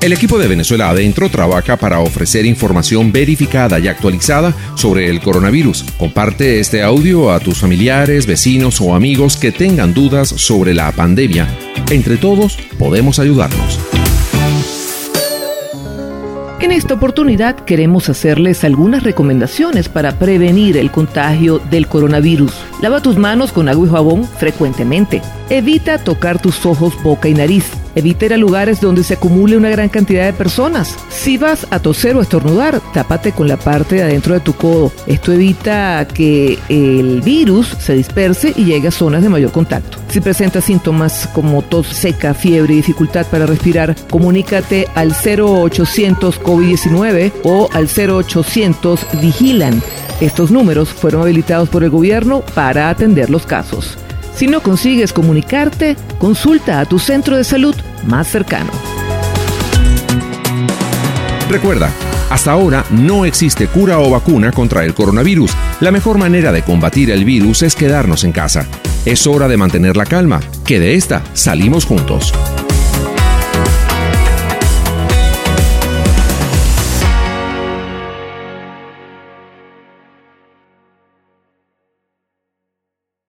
El equipo de Venezuela Adentro trabaja para ofrecer información verificada y actualizada sobre el coronavirus. Comparte este audio a tus familiares, vecinos o amigos que tengan dudas sobre la pandemia. Entre todos podemos ayudarnos. En esta oportunidad queremos hacerles algunas recomendaciones para prevenir el contagio del coronavirus. Lava tus manos con agua y jabón frecuentemente. Evita tocar tus ojos, boca y nariz. Evita ir a lugares donde se acumule una gran cantidad de personas. Si vas a toser o estornudar, tápate con la parte de adentro de tu codo. Esto evita que el virus se disperse y llegue a zonas de mayor contacto. Si presentas síntomas como tos seca, fiebre y dificultad para respirar, comunícate al 0800 COVID-19 o al 0800 Vigilan. Estos números fueron habilitados por el gobierno para atender los casos. Si no consigues comunicarte, consulta a tu centro de salud más cercano. Recuerda, hasta ahora no existe cura o vacuna contra el coronavirus. La mejor manera de combatir el virus es quedarnos en casa. Es hora de mantener la calma, que de esta salimos juntos.